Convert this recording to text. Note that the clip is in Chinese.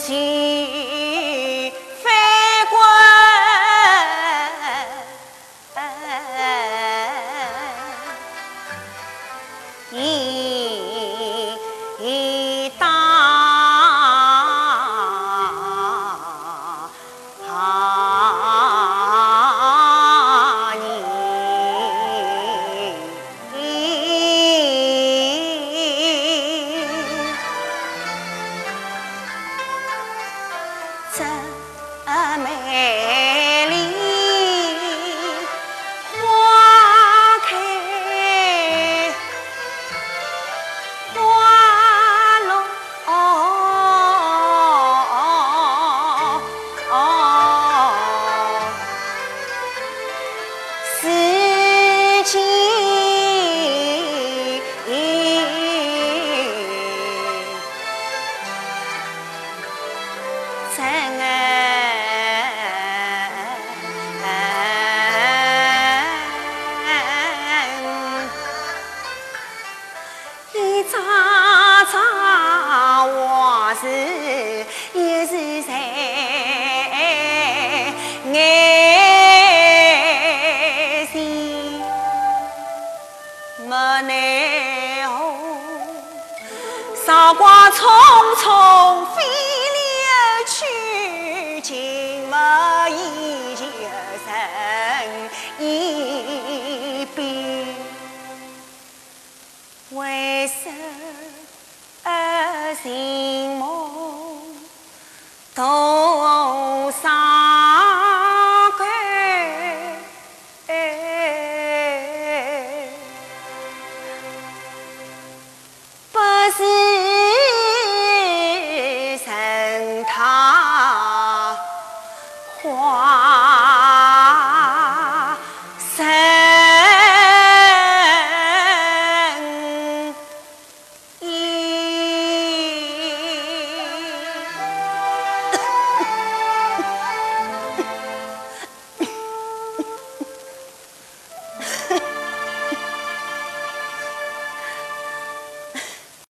几飞滚，这美丽花开花落匆匆飞了去，竟没一求成一别。为什情梦多伤